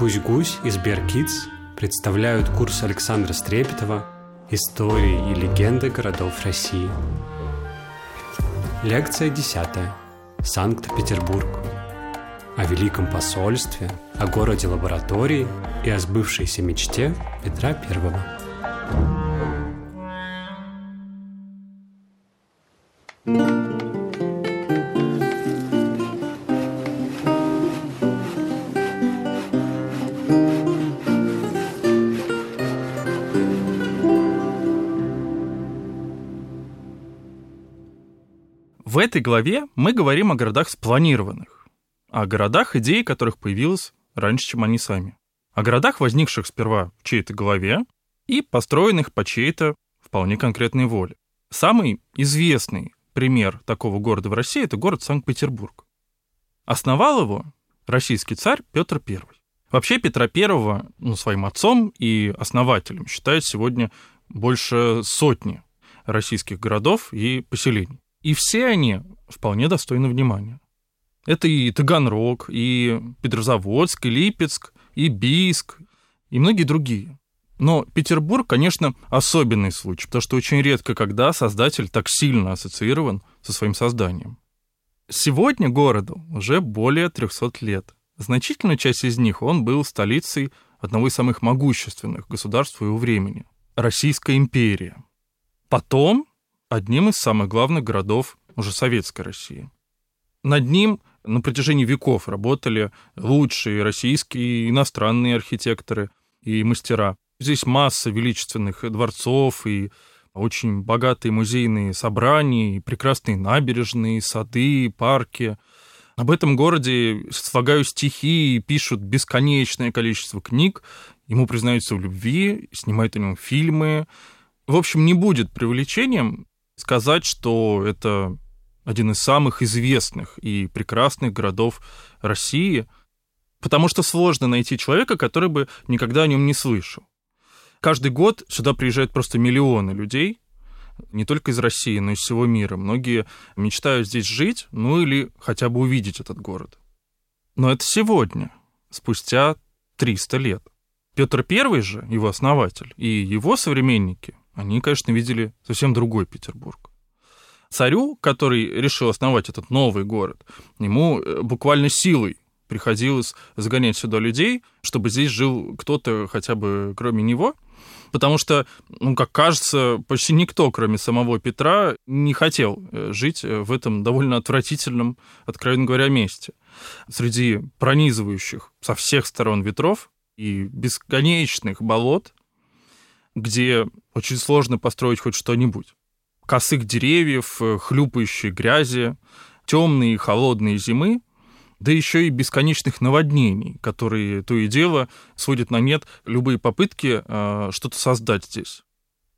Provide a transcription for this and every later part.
Гусь-Гусь и Сберкидс представляют курс Александра Стрепетова «Истории и легенды городов России». Лекция 10. Санкт-Петербург. О Великом посольстве, о городе лаборатории и о сбывшейся мечте Петра Первого. Этой главе мы говорим о городах спланированных, о городах, идеи которых появилась раньше, чем они сами, о городах, возникших сперва в чьей-то голове и построенных по чьей-то вполне конкретной воле. Самый известный пример такого города в России – это город Санкт-Петербург. Основал его российский царь Петр I. Вообще Петра I ну, своим отцом и основателем считают сегодня больше сотни российских городов и поселений. И все они вполне достойны внимания. Это и Таганрог, и Петрозаводск, и Липецк, и Бийск, и многие другие. Но Петербург, конечно, особенный случай, потому что очень редко, когда создатель так сильно ассоциирован со своим созданием. Сегодня городу уже более 300 лет. Значительная часть из них он был столицей одного из самых могущественных государств своего времени – Российская империя. Потом одним из самых главных городов уже советской России. Над ним на протяжении веков работали лучшие российские и иностранные архитекторы и мастера. Здесь масса величественных дворцов и очень богатые музейные собрания, и прекрасные набережные, сады, парки. Об этом городе слагают стихи и пишут бесконечное количество книг. Ему признаются в любви, снимают о нем фильмы. В общем, не будет привлечением сказать, что это один из самых известных и прекрасных городов России, потому что сложно найти человека, который бы никогда о нем не слышал. Каждый год сюда приезжают просто миллионы людей, не только из России, но и из всего мира. Многие мечтают здесь жить, ну или хотя бы увидеть этот город. Но это сегодня, спустя 300 лет. Петр I же, его основатель, и его современники они, конечно, видели совсем другой Петербург. Царю, который решил основать этот новый город, ему э, буквально силой приходилось загонять сюда людей, чтобы здесь жил кто-то хотя бы кроме него, потому что, ну, как кажется, почти никто, кроме самого Петра, не хотел э, жить э, в этом довольно отвратительном, откровенно говоря, месте. Среди пронизывающих со всех сторон ветров и бесконечных болот где очень сложно построить хоть что-нибудь. Косых деревьев, э, хлюпающей грязи, темные и холодные зимы, да еще и бесконечных наводнений, которые то и дело сводят на нет любые попытки э, что-то создать здесь.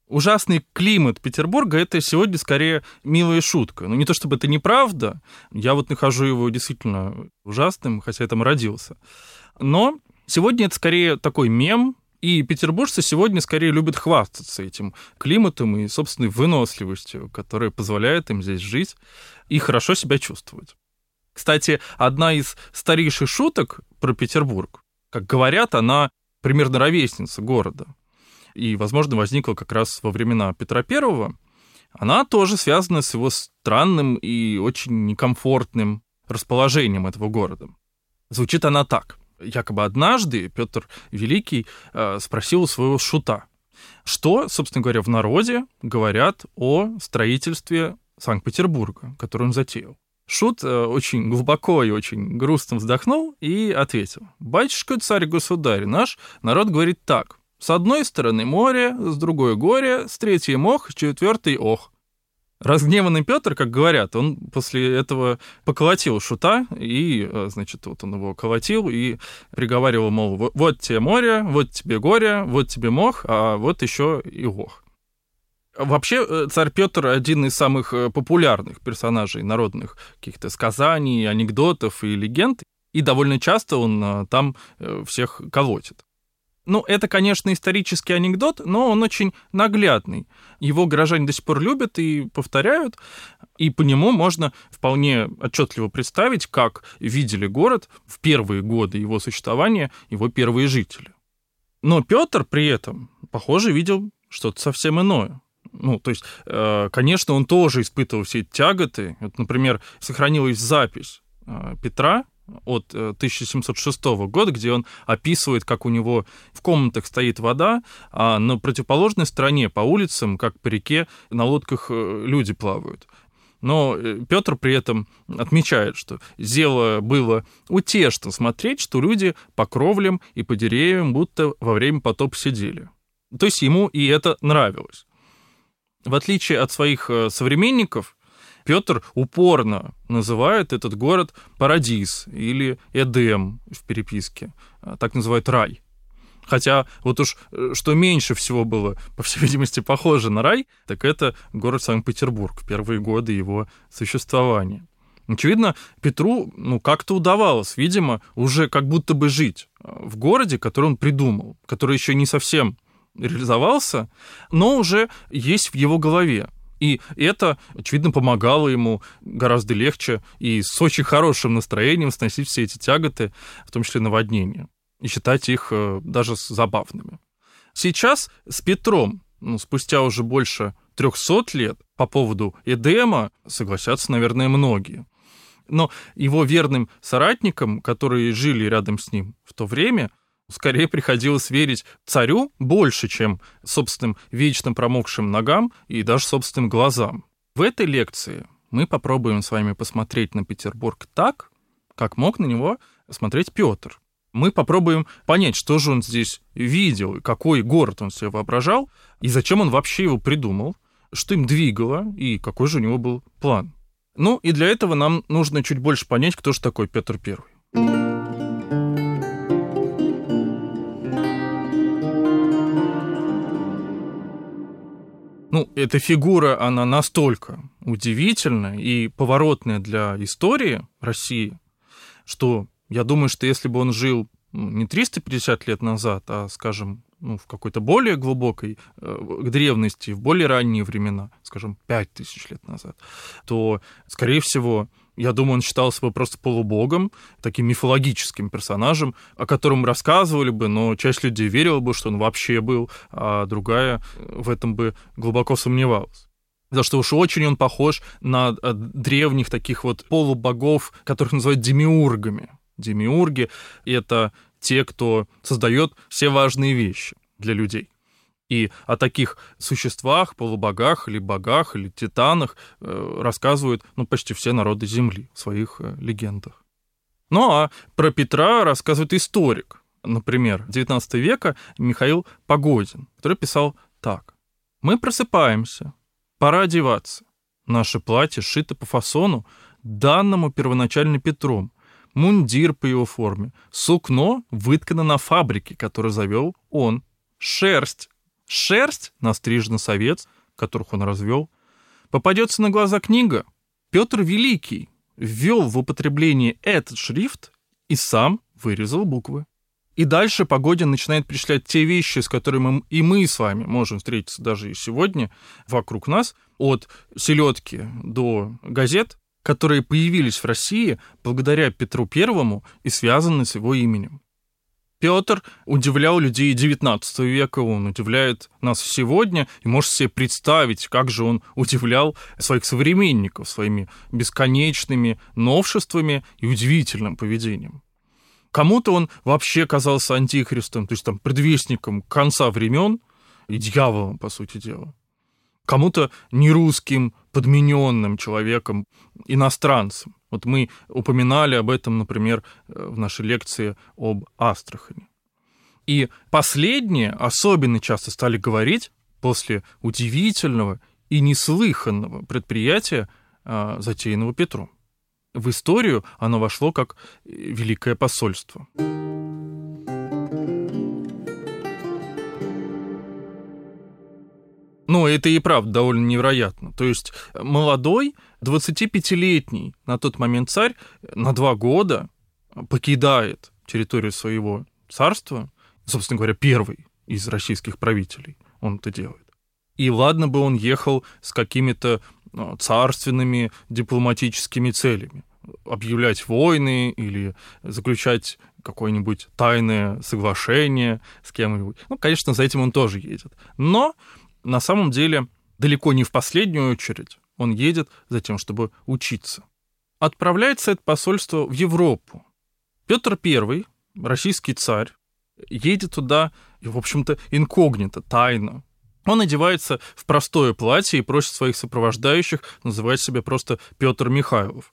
Ужасный климат Петербурга — это сегодня скорее милая шутка. Ну, не то чтобы это неправда, я вот нахожу его действительно ужасным, хотя я там родился. Но сегодня это скорее такой мем, и петербуржцы сегодня скорее любят хвастаться этим климатом и собственной выносливостью, которая позволяет им здесь жить и хорошо себя чувствовать. Кстати, одна из старейших шуток про Петербург, как говорят, она примерно ровесница города. И, возможно, возникла как раз во времена Петра Первого. Она тоже связана с его странным и очень некомфортным расположением этого города. Звучит она так якобы однажды Петр Великий э, спросил у своего шута, что, собственно говоря, в народе говорят о строительстве Санкт-Петербурга, который он затеял. Шут э, очень глубоко и очень грустно вздохнул и ответил. «Батюшка, царь-государь, наш народ говорит так. С одной стороны море, с другой горе, с третьей мох, с четвертой ох. Разгневанный Петр, как говорят, он после этого поколотил шута, и, э, значит, вот он его колотил и приговаривал, мол, вот тебе море, вот тебе горе, вот тебе мох, а вот еще и ох. Вообще, э, царь Петр один из самых э, популярных персонажей народных каких-то сказаний, анекдотов и легенд, и довольно часто он там всех колотит. Ну, это, конечно, исторический анекдот, но он очень наглядный. Его горожане до сих пор любят и повторяют, и по нему можно вполне отчетливо представить, как видели город в первые годы его существования его первые жители. Но Петр при этом, похоже, видел что-то совсем иное. Ну, то есть, э, конечно, он тоже испытывал все эти тяготы. Вот, например, сохранилась запись э, Петра, от 1706 э, года, где он описывает, как у него в комнатах стоит вода, а на противоположной стороне по улицам, как по реке, на лодках э, люди плавают. Но э, Петр при этом отмечает, что дело было утешно смотреть, что люди по кровлям и по деревьям будто во время потопа сидели. То есть ему и это нравилось. В отличие от своих современников, Петр упорно называет этот город Парадис или Эдем в переписке, а, так называют рай. Хотя вот уж э, что меньше всего было, по всей видимости, похоже на рай, так это город Санкт-Петербург в первые годы его существования. Очевидно, Петру ну, как-то удавалось, видимо, уже как будто бы жить а, в городе, который он придумал, который еще не совсем реализовался, но уже есть в его голове. И это, очевидно, помогало ему гораздо легче и с очень хорошим настроением сносить все эти тяготы, в том числе наводнения, и считать их э, даже забавными. Сейчас с Петром, ну, спустя уже больше 300 лет, по поводу Эдема согласятся, наверное, многие. Но его верным соратникам, которые жили рядом с ним в то время, скорее приходилось верить царю больше, чем собственным вечно промокшим ногам и даже собственным глазам. В этой лекции мы попробуем с вами посмотреть на Петербург так, как мог на него смотреть Петр. Мы попробуем понять, что же он здесь видел, какой город он себе воображал, и зачем он вообще его придумал, что им двигало, и какой же у него был план. Ну и для этого нам нужно чуть больше понять, кто же такой Петр Первый. Ну, эта фигура, она настолько удивительная и поворотная для истории России, что я думаю, что если бы он жил ну, не 350 лет назад, а, скажем, ну, в какой-то более глубокой э, древности, в более ранние времена, скажем, 5000 лет назад, то, скорее всего, я думаю, он считался бы просто полубогом, таким мифологическим персонажем, о котором рассказывали бы, но часть людей верила бы, что он вообще был, а другая в этом бы глубоко сомневалась. За что уж очень он похож на э, древних таких вот полубогов, которых называют демиургами. Демиурги — это те, кто создает все важные вещи для людей. И о таких существах, полубогах или богах, или титанах э, рассказывают ну, почти все народы Земли в своих э, легендах. Ну а про Петра рассказывает историк, например, XIX века Михаил Погодин, который писал так. «Мы просыпаемся, пора одеваться. Наше платье сшито по фасону, данному первоначально Петром, мундир по его форме, сукно выткано на фабрике, которую завел он, шерсть шерсть настрижена совет, которых он развел. Попадется на глаза книга. Петр Великий ввел в употребление этот шрифт и сам вырезал буквы. И дальше Погодин начинает перечислять те вещи, с которыми и мы с вами можем встретиться даже и сегодня вокруг нас, от селедки до газет, которые появились в России благодаря Петру Первому и связаны с его именем. Петр удивлял людей XIX века, он удивляет нас сегодня, и можете себе представить, как же он удивлял своих современников своими бесконечными новшествами и удивительным поведением. Кому-то он вообще казался антихристом, то есть там предвестником конца времен и дьяволом, по сути дела. Кому-то нерусским, подмененным человеком, иностранцем. Вот мы упоминали об этом, например, э, в нашей лекции об Астрахани. И последние особенно часто стали говорить после удивительного и неслыханного предприятия, а, затеянного Петром. В историю оно вошло как великое посольство. Ну, это и правда довольно невероятно. То есть молодой, 25-летний на тот момент царь на два года покидает территорию своего царства собственно говоря, первый из российских правителей. Он это делает. И ладно бы он ехал с какими-то ну, царственными дипломатическими целями. Объявлять войны или заключать какое-нибудь тайное соглашение с кем-нибудь. Ну, конечно, за этим он тоже едет. Но на самом деле далеко не в последнюю очередь он едет за тем, чтобы учиться. Отправляется это посольство в Европу. Петр I, российский царь, едет туда, в общем-то, инкогнито, тайно. Он одевается в простое платье и просит своих сопровождающих называть себя просто Петр Михайлов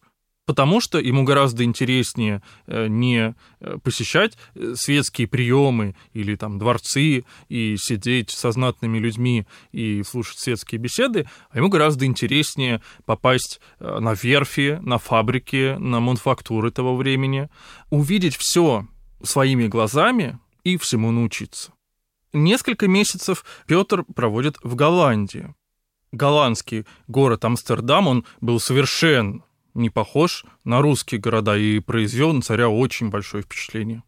потому что ему гораздо интереснее э, не э, посещать э, светские приемы или там дворцы и сидеть со знатными людьми и слушать светские беседы, а ему гораздо интереснее попасть на верфи, на фабрики, на мануфактуры того времени, увидеть все своими глазами и всему научиться. Несколько месяцев Петр проводит в Голландии. Голландский город Амстердам, он был совершенно не похож на русские города и произвел на царя очень большое впечатление.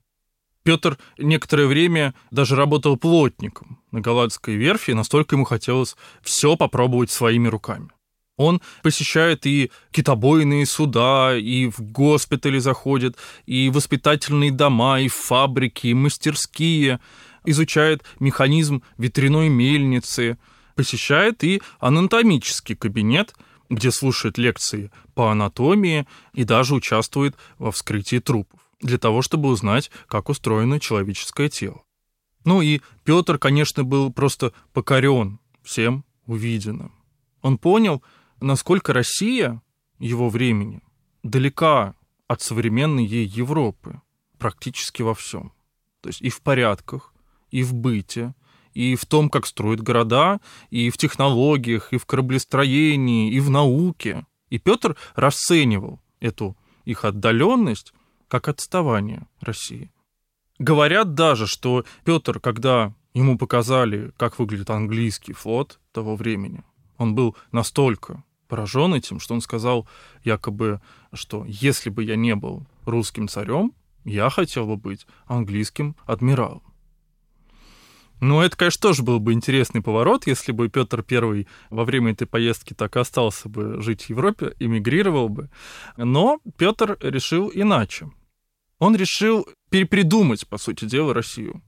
Петр некоторое время даже работал плотником на голландской верфи, настолько ему хотелось все попробовать своими руками. Он посещает и китобойные суда, и в госпитали заходит, и воспитательные дома, и фабрики, и мастерские, изучает механизм ветряной мельницы, посещает и анатомический кабинет – где слушает лекции по анатомии и даже участвует во вскрытии трупов, для того, чтобы узнать, как устроено человеческое тело. Ну и Петр, конечно, был просто покорен всем увиденным. Он понял, насколько Россия его времени далека от современной ей Европы практически во всем. То есть и в порядках, и в быте, и в том, как строят города, и в технологиях, и в кораблестроении, и в науке. И Петр расценивал эту их отдаленность как отставание России. Говорят даже, что Петр, когда ему показали, как выглядит английский флот того времени, он был настолько поражен этим, что он сказал якобы, что если бы я не был русским царем, я хотел бы быть английским адмиралом. Ну, это, конечно, тоже был бы интересный поворот, если бы Петр I во время этой поездки так и остался бы жить в Европе, эмигрировал бы. Но Петр решил иначе. Он решил перепридумать, по сути дела, Россию.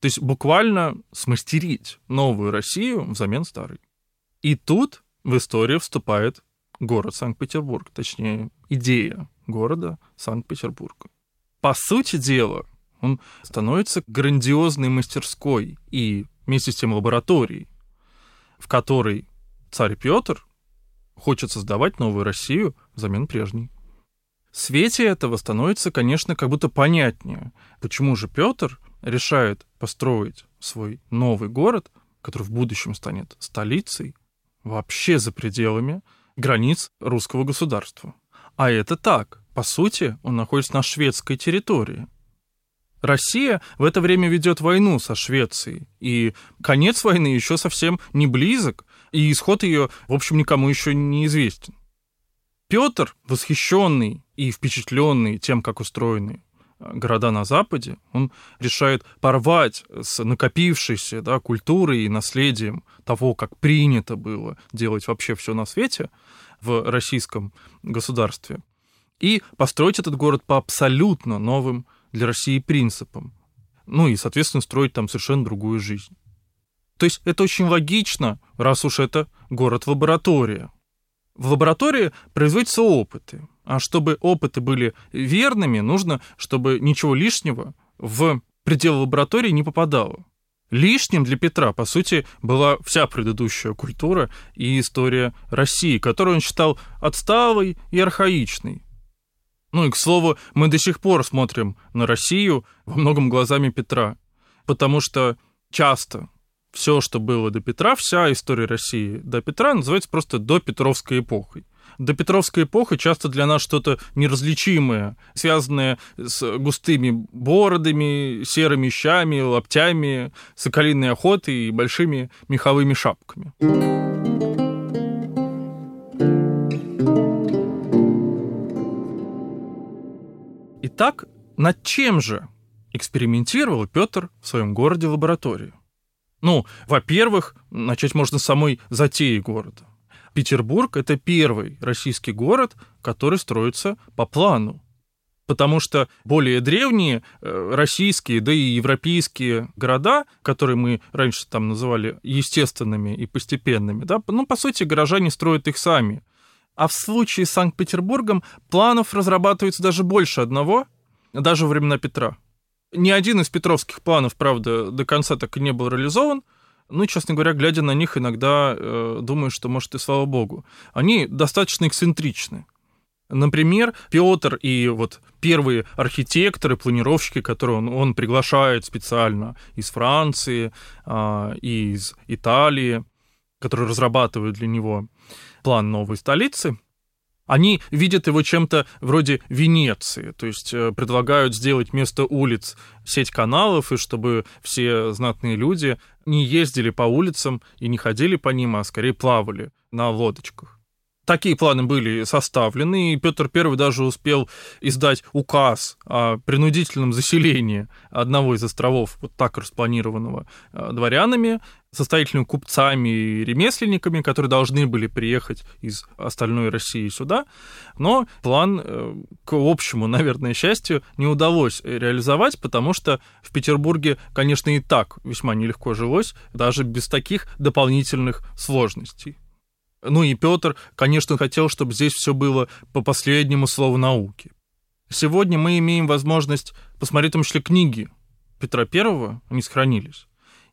То есть буквально смастерить новую Россию взамен старой. И тут в историю вступает город Санкт-Петербург, точнее, идея города Санкт-Петербурга. По сути дела, он становится грандиозной мастерской и вместе с тем лабораторией, в которой царь Петр хочет создавать новую Россию взамен прежней. В свете этого становится, конечно, как будто понятнее, почему же Петр решает построить свой новый город, который в будущем станет столицей, вообще за пределами границ русского государства. А это так. По сути, он находится на шведской территории. Россия в это время ведет войну со Швецией, и конец войны еще совсем не близок, и исход ее, в общем, никому еще не известен. Петр, восхищенный и впечатленный тем, как устроены э, города на Западе, он решает порвать с накопившейся да, культурой и наследием того, как принято было делать вообще все на свете в российском государстве, и построить этот город по абсолютно новым для России принципам. Ну и, соответственно, строить там совершенно другую жизнь. То есть это очень логично, раз уж это город-лаборатория. В лаборатории производятся опыты. А чтобы опыты были верными, нужно, чтобы ничего лишнего в пределы лаборатории не попадало. Лишним для Петра, по сути, была вся предыдущая культура и история России, которую он считал отсталой и архаичной. Ну и, к слову, мы до сих пор смотрим на Россию во многом глазами Петра, потому что часто все, что было до Петра, вся история России до Петра называется просто до Петровской эпохой. До Петровской эпохи часто для нас что-то неразличимое, связанное с густыми бородами, серыми щами, лаптями, соколиной охотой и большими меховыми шапками. Итак, над чем же экспериментировал Петр в своем городе лаборатории. Ну, во-первых, начать можно с самой затеи города. Петербург — это первый российский город, который строится по плану. Потому что более древние э, российские, да и европейские города, которые мы раньше там называли естественными и постепенными, да, ну, по сути, горожане строят их сами. А в случае с Санкт-Петербургом планов разрабатывается даже больше одного, даже во времена Петра. Ни один из петровских планов, правда, до конца так и не был реализован, ну, честно говоря, глядя на них, иногда э, думаю, что, может, и слава богу. Они достаточно эксцентричны. Например, Петр и вот первые архитекторы, планировщики, которые он, он приглашает специально из Франции, э, из Италии, которые разрабатывают для него план новой столицы, они видят его чем-то вроде Венеции, то есть э, предлагают сделать вместо улиц сеть каналов, и чтобы все знатные люди не ездили по улицам и не ходили по ним, а скорее плавали на лодочках. Такие планы были составлены, и Петр I даже успел издать указ о принудительном заселении одного из островов, вот так распланированного э, дворянами, состоятельными купцами и ремесленниками, которые должны были приехать из остальной России сюда. Но план, э, к общему, наверное, счастью, не удалось реализовать, потому что в Петербурге, конечно, и так весьма нелегко жилось, даже без таких дополнительных сложностей. Ну и Петр, конечно, хотел, чтобы здесь все было по последнему слову науки. Сегодня мы имеем возможность посмотреть в том числе книги Петра I, они сохранились.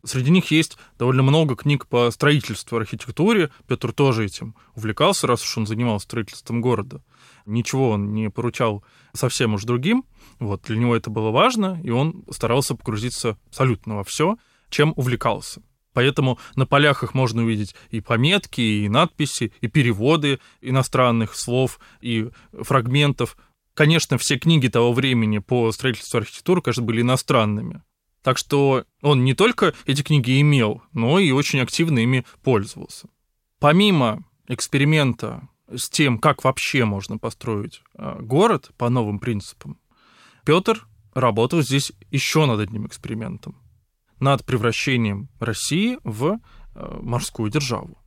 Среди них есть довольно много книг по строительству, архитектуре. Петр тоже этим увлекался, раз уж он занимался строительством города. Ничего он не поручал совсем уж другим. Вот, для него это было важно, и он старался погрузиться абсолютно во все, чем увлекался. Поэтому на полях их можно увидеть и пометки, и надписи, и переводы иностранных слов, и фрагментов. Конечно, все книги того времени по строительству архитектуры, конечно, были иностранными. Так что он не только эти книги имел, но и очень активно ими пользовался. Помимо эксперимента с тем, как вообще можно построить а, город по новым принципам, Петр работал здесь еще над одним экспериментом над превращением России в э, морскую державу.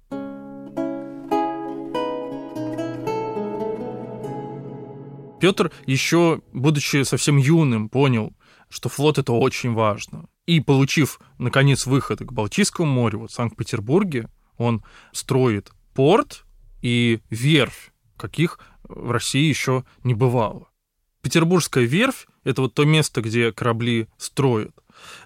Петр еще, будучи совсем юным, понял, что флот это очень важно. И получив, наконец, выход к Балтийскому морю, вот в Санкт-Петербурге, он строит порт и верфь, каких в России еще не бывало. Петербургская верфь — это вот то место, где корабли строят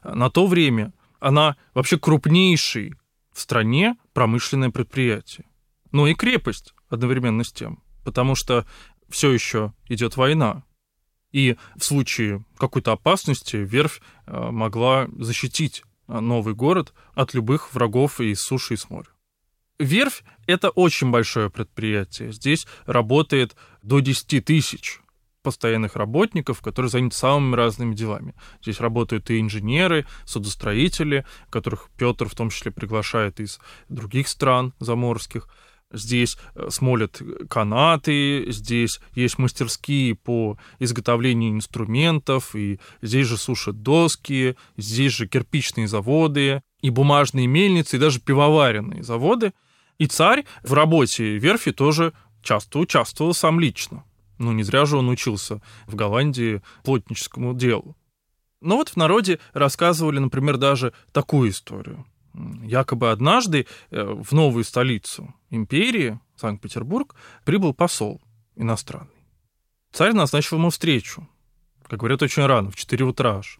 на то время она вообще крупнейший в стране промышленное предприятие. Ну и крепость одновременно с тем, потому что все еще идет война. И в случае какой-то опасности верфь э, могла защитить э, новый город от любых врагов и суши, и с моря. Верфь — это очень большое предприятие. Здесь работает до 10 тысяч постоянных работников, которые заняты самыми разными делами. Здесь работают и инженеры, судостроители, которых Петр в том числе приглашает из других стран заморских. Здесь э, смолят канаты, здесь есть мастерские по изготовлению инструментов, и здесь же сушат доски, здесь же кирпичные заводы, и бумажные мельницы, и даже пивоваренные заводы. И царь в работе верфи тоже часто участвовал сам лично. Ну, не зря же он учился в Голландии плотническому делу. Но вот в народе рассказывали, например, даже такую историю. Якобы однажды э, в новую столицу империи, Санкт-Петербург, прибыл посол иностранный. Царь назначил ему встречу, как говорят, очень рано, в 4 утра аж.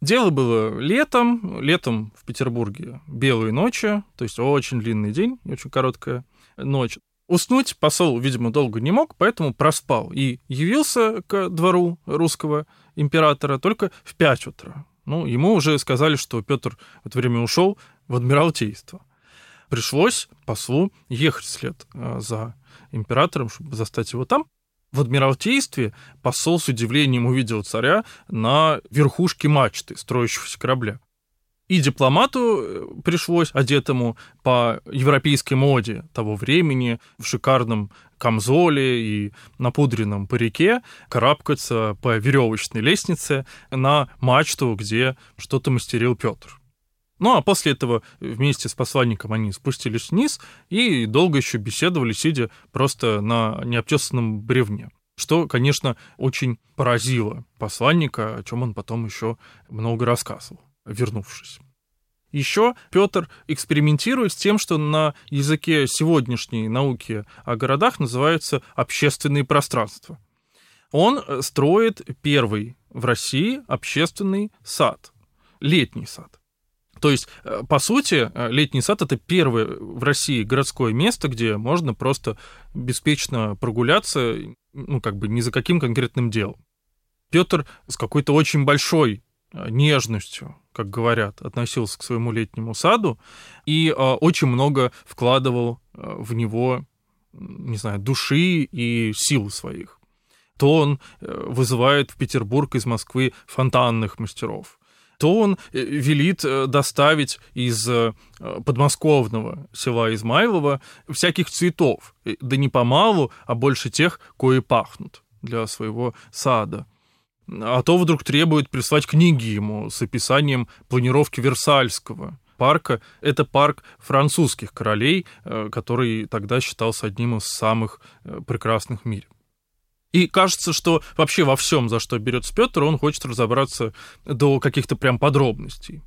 Дело было летом, летом в Петербурге белые ночи, то есть очень длинный день, очень короткая ночь. Уснуть посол, видимо, долго не мог, поэтому проспал и явился к двору русского императора только в 5 утра. Ну, ему уже сказали, что Петр в это время ушел в Адмиралтейство. Пришлось послу ехать вслед э, за императором, чтобы застать его там. В Адмиралтействе посол с удивлением увидел царя на верхушке мачты строящегося корабля. И дипломату э, пришлось, одетому по европейской моде того времени, в шикарном камзоле и напудренном парике карабкаться по веревочной лестнице на мачту, где что-то мастерил Петр. Ну, а после этого вместе с посланником они спустились вниз и долго еще беседовали, сидя просто на необтесанном бревне. Что, конечно, очень поразило посланника, о чем он потом еще много рассказывал, вернувшись. Еще Петр экспериментирует с тем, что на языке сегодняшней науки о городах называется общественные пространства. Он э, строит первый в России общественный сад, летний сад. То есть, э, по сути, э, летний сад это первое в России городское место, где можно просто беспечно прогуляться, ну, как бы ни за каким конкретным делом. Петр с какой-то очень большой нежностью как говорят, относился к своему летнему саду и э, очень много вкладывал э, в него, не знаю, души и сил своих. То он э, вызывает в Петербург из Москвы фонтанных мастеров, то он э, велит э, доставить из подмосковного села Измайлова всяких цветов, да не помалу, а больше тех, кои пахнут для своего сада. А то вдруг требует прислать книги ему с описанием планировки Версальского парка. Это парк французских королей, э, который тогда считался одним из самых э, прекрасных в мире. И кажется, что вообще во всем, за что берется Петр, он хочет разобраться до каких-то прям подробностей.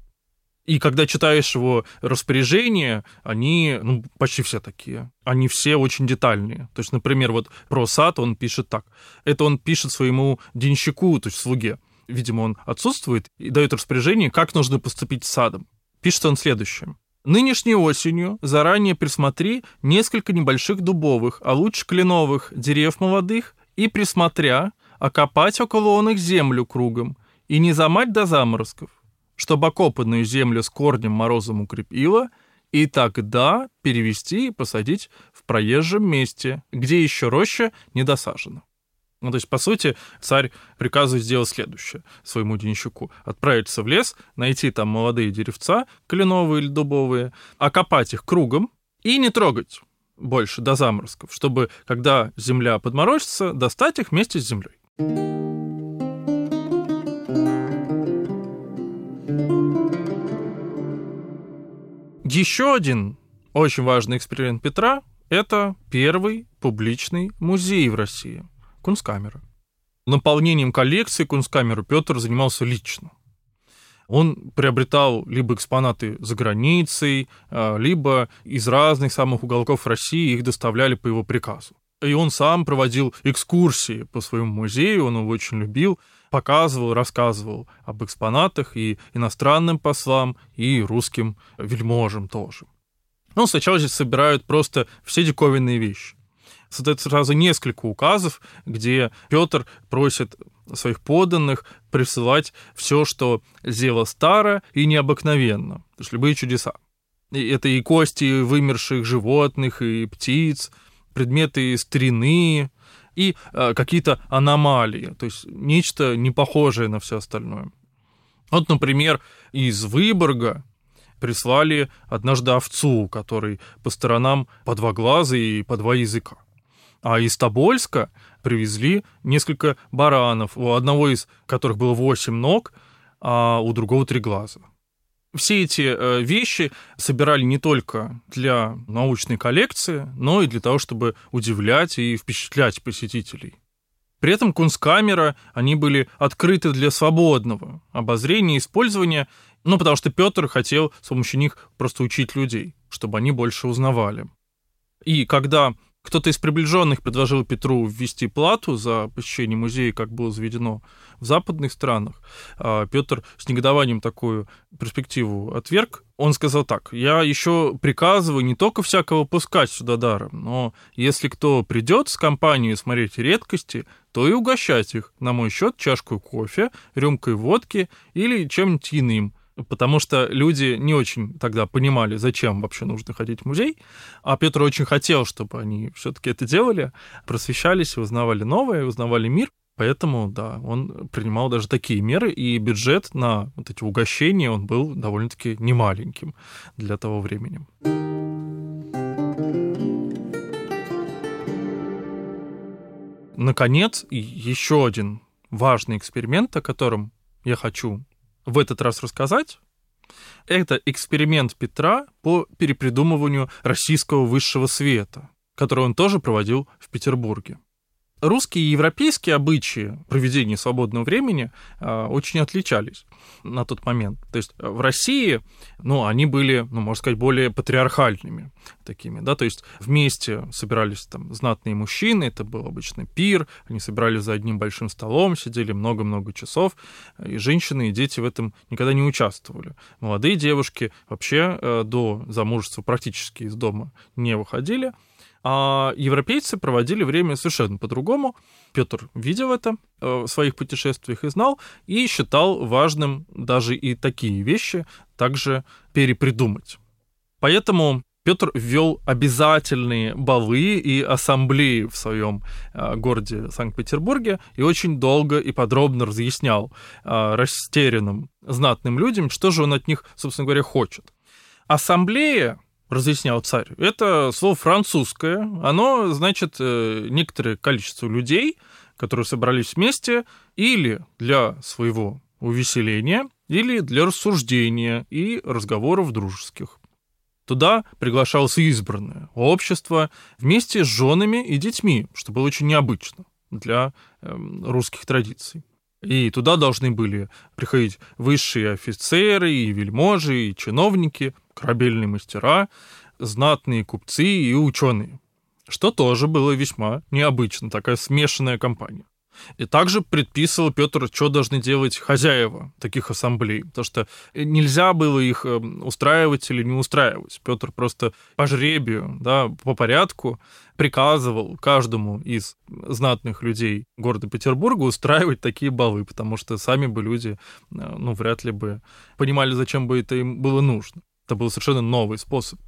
И когда читаешь его распоряжения, они ну, почти все такие. Они все очень детальные. То есть, например, вот про сад он пишет так. Это он пишет своему денщику, то есть слуге. Видимо, он отсутствует и дает распоряжение, как нужно поступить с садом. Пишет он следующее. Нынешней осенью заранее присмотри несколько небольших дубовых, а лучше кленовых дерев молодых и, присмотря, окопать около он их землю кругом и не замать до заморозков чтобы окопанную землю с корнем морозом укрепила, и тогда перевести и посадить в проезжем месте, где еще роща не досажена. Ну, то есть, по сути, царь приказывает сделать следующее своему денщику. Отправиться в лес, найти там молодые деревца, кленовые или дубовые, окопать их кругом и не трогать больше до заморозков, чтобы, когда земля подморозится, достать их вместе с землей. Еще один очень важный эксперимент Петра – это первый публичный музей в России – Кунсткамера. Наполнением коллекции Кунсткамеры Петр занимался лично. Он приобретал либо экспонаты за границей, а, либо из разных самых уголков России их доставляли по его приказу. И он сам проводил экскурсии по своему музею, он его очень любил – показывал, рассказывал об экспонатах и иностранным послам, и русским вельможам тоже. Ну, сначала здесь собирают просто все диковинные вещи. Создают сразу несколько указов, где Петр просит своих подданных присылать все, что зело старо и необыкновенно, то есть любые чудеса. И это и кости вымерших животных, и птиц, предметы старины, и э, какие-то аномалии, то есть нечто не похожее на все остальное. Вот, например, из Выборга прислали однажды овцу, который по сторонам по два глаза и по два языка. А из Тобольска привезли несколько баранов, у одного из которых было восемь ног, а у другого три глаза все эти э, вещи собирали не только для научной коллекции, но и для того, чтобы удивлять и впечатлять посетителей. При этом кунсткамера, они были открыты для свободного обозрения и использования, ну, потому что Петр хотел с помощью них просто учить людей, чтобы они больше узнавали. И когда кто-то из приближенных предложил Петру ввести плату за посещение музея, как было заведено в западных странах. А Петр с негодованием такую перспективу отверг. Он сказал так, я еще приказываю не только всякого пускать сюда даром, но если кто придет с компанией смотреть редкости, то и угощать их на мой счет чашку кофе, рюмкой водки или чем-нибудь иным – потому что люди не очень тогда понимали, зачем вообще нужно ходить в музей, а Петр очень хотел, чтобы они все-таки это делали, просвещались, узнавали новое, узнавали мир. Поэтому, да, он принимал даже такие меры, и бюджет на вот эти угощения, он был довольно-таки немаленьким для того времени. наконец, еще один важный эксперимент, о котором я хочу в этот раз рассказать, это эксперимент Петра по перепридумыванию российского высшего света, который он тоже проводил в Петербурге русские и европейские обычаи проведения свободного времени э, очень отличались на тот момент. То есть в России, ну, они были, ну, можно сказать, более патриархальными такими, да, то есть вместе собирались там знатные мужчины, это был обычно пир, они собирались за одним большим столом, сидели много-много часов, и женщины и дети в этом никогда не участвовали. Молодые девушки вообще э, до замужества практически из дома не выходили, а европейцы проводили время совершенно по-другому. Петр видел это э, в своих путешествиях и знал, и считал важным даже и такие вещи также перепридумать. Поэтому Петр ввел обязательные балы и ассамблеи в своем э, городе Санкт-Петербурге и очень долго и подробно разъяснял э, растерянным знатным людям, что же он от них, собственно говоря, хочет. Ассамблея разъяснял царь, это слово французское. Оно значит э, некоторое количество людей, которые собрались вместе или для своего увеселения, или для рассуждения и разговоров дружеских. Туда приглашалось избранное общество вместе с женами и детьми, что было очень необычно для э, русских традиций. И туда должны были приходить высшие офицеры, и вельможи, и чиновники, корабельные мастера, знатные купцы и ученые, что тоже было весьма необычно, такая смешанная компания. И также предписывал Петр, что должны делать хозяева таких ассамблей, потому что нельзя было их эм, устраивать или не устраивать. Петр просто по жребию, да, по порядку приказывал каждому из знатных людей города Петербурга устраивать такие балы, потому что сами бы люди, э, ну, вряд ли бы понимали, зачем бы это им было нужно. Это был совершенно новый способ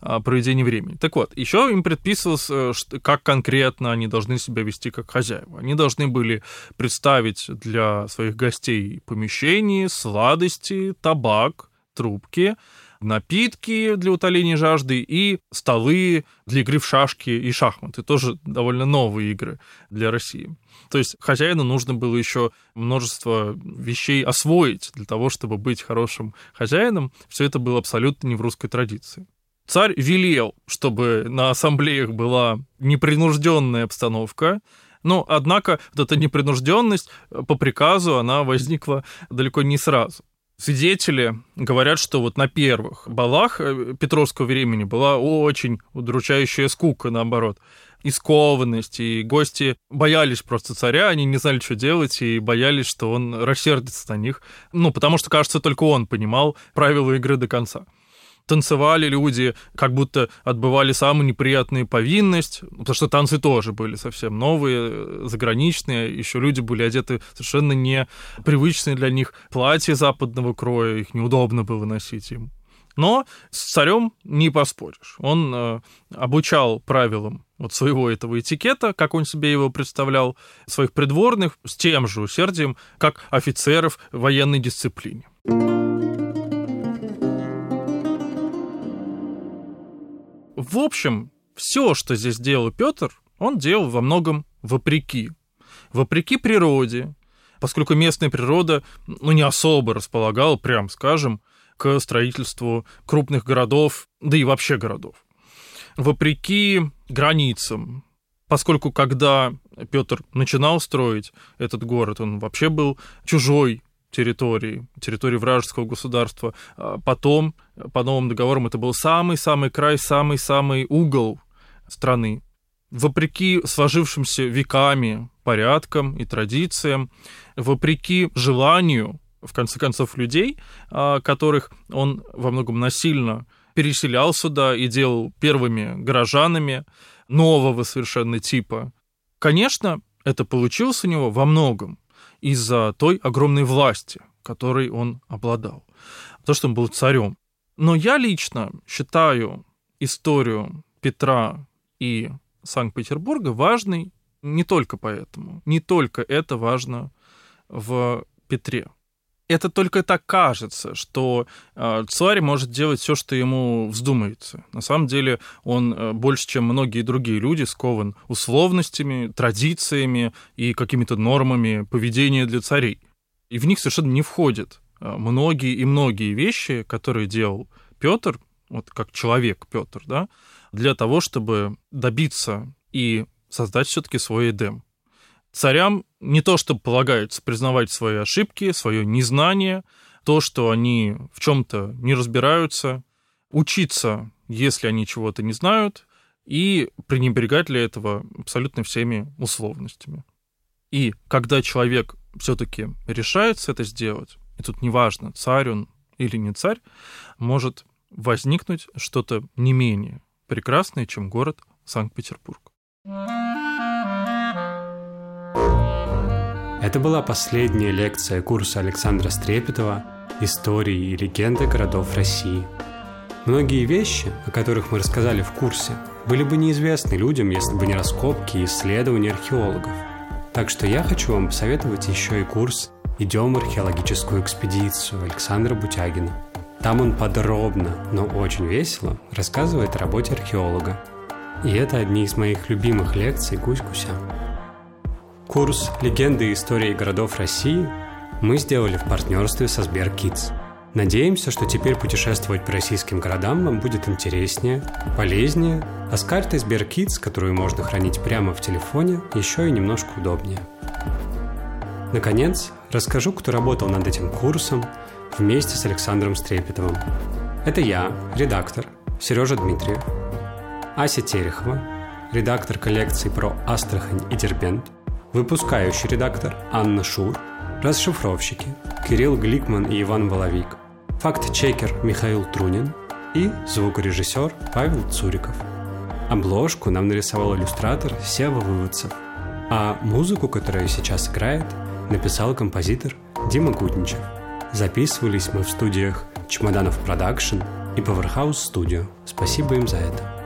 проведения времени. Так вот, еще им предписывалось, э, как конкретно они должны себя вести как хозяева. Они должны были представить для своих гостей помещение, сладости, табак, трубки, напитки для утоления жажды и столы для игры в шашки и шахматы. Тоже довольно новые игры для России. То есть хозяину нужно было еще множество вещей освоить для того, чтобы быть хорошим хозяином. Все это было абсолютно не в русской традиции. Царь велел, чтобы на ассамблеях была непринужденная обстановка, но, однако, вот эта непринужденность по приказу, она возникла далеко не сразу. Свидетели говорят, что вот на первых балах э, Петровского времени была очень удручающая скука, наоборот, и и гости боялись просто царя, они не знали, что делать, и боялись, что он рассердится на них, ну, потому что, кажется, только он понимал правила игры до конца танцевали люди, как будто отбывали самую неприятную повинность, потому что танцы тоже были совсем новые, заграничные, еще люди были одеты совершенно непривычные для них платья западного кроя, их неудобно было носить им. Но с царем не поспоришь. Он э, обучал правилам вот своего этого этикета, как он себе его представлял, своих придворных с тем же усердием, как офицеров военной дисциплине. В общем, все, что здесь делал Петр, он делал во многом вопреки. Вопреки природе, поскольку местная природа ну, не особо располагала, прям скажем, к строительству крупных городов, да и вообще городов. Вопреки границам, поскольку когда Петр начинал строить этот город, он вообще был чужой территории, территории вражеского государства. А потом, по новым договорам, это был самый-самый край, самый-самый угол страны. Вопреки сложившимся веками порядкам и традициям, вопреки желанию, в конце концов, людей, а, которых он во многом насильно переселял сюда и делал первыми горожанами нового совершенно типа. Конечно, это получилось у него во многом из-за той огромной власти, которой он обладал. То, что он был царем. Но я лично считаю историю Петра и Санкт-Петербурга важной не только поэтому. Не только это важно в Петре. это только так кажется, что э, царь может делать все, что ему вздумается. На самом деле он э, больше, чем многие другие люди, скован условностями, традициями и какими-то нормами поведения для царей. И в них совершенно не входят э, многие и многие вещи, которые делал Петр, вот как человек Петр, да, для того, чтобы добиться и создать все-таки свой Эдем. Царям не то, что полагается признавать свои ошибки, свое незнание, то, что они в чем-то не разбираются, учиться, если они чего-то не знают, и пренебрегать для этого абсолютно всеми условностями. И когда человек все-таки решается это сделать, и тут неважно, царь он или не царь, может возникнуть что-то не менее прекрасное, чем город Санкт-Петербург. Это была последняя лекция курса Александра Стрепетова «Истории и легенды городов России». Многие вещи, о которых мы рассказали в курсе, были бы неизвестны людям, если бы не раскопки и исследования археологов. Так что я хочу вам посоветовать еще и курс «Идем в археологическую экспедицию» Александра Бутягина. Там он подробно, но очень весело рассказывает о работе археолога. И это одни из моих любимых лекций «Гусь-гуся». Курс «Легенды и истории городов России» мы сделали в партнерстве со Сберкидс. Надеемся, что теперь путешествовать по российским городам вам будет интереснее, полезнее, а с картой Сберкидс, которую можно хранить прямо в телефоне, еще и немножко удобнее. Наконец, расскажу, кто работал над этим курсом вместе с Александром Стрепетовым. Это я, редактор, Сережа Дмитриев, Ася Терехова, редактор коллекции про Астрахань и Дербент – Выпускающий редактор Анна Шур, расшифровщики Кирилл Гликман и Иван Воловик, факт-чекер Михаил Трунин и звукорежиссер Павел Цуриков. Обложку нам нарисовал иллюстратор Сева Выводцев, а музыку, которая сейчас играет, написал композитор Дима Гудничев. Записывались мы в студиях Чемоданов Продакшн и Powerhouse Studio. Спасибо им за это.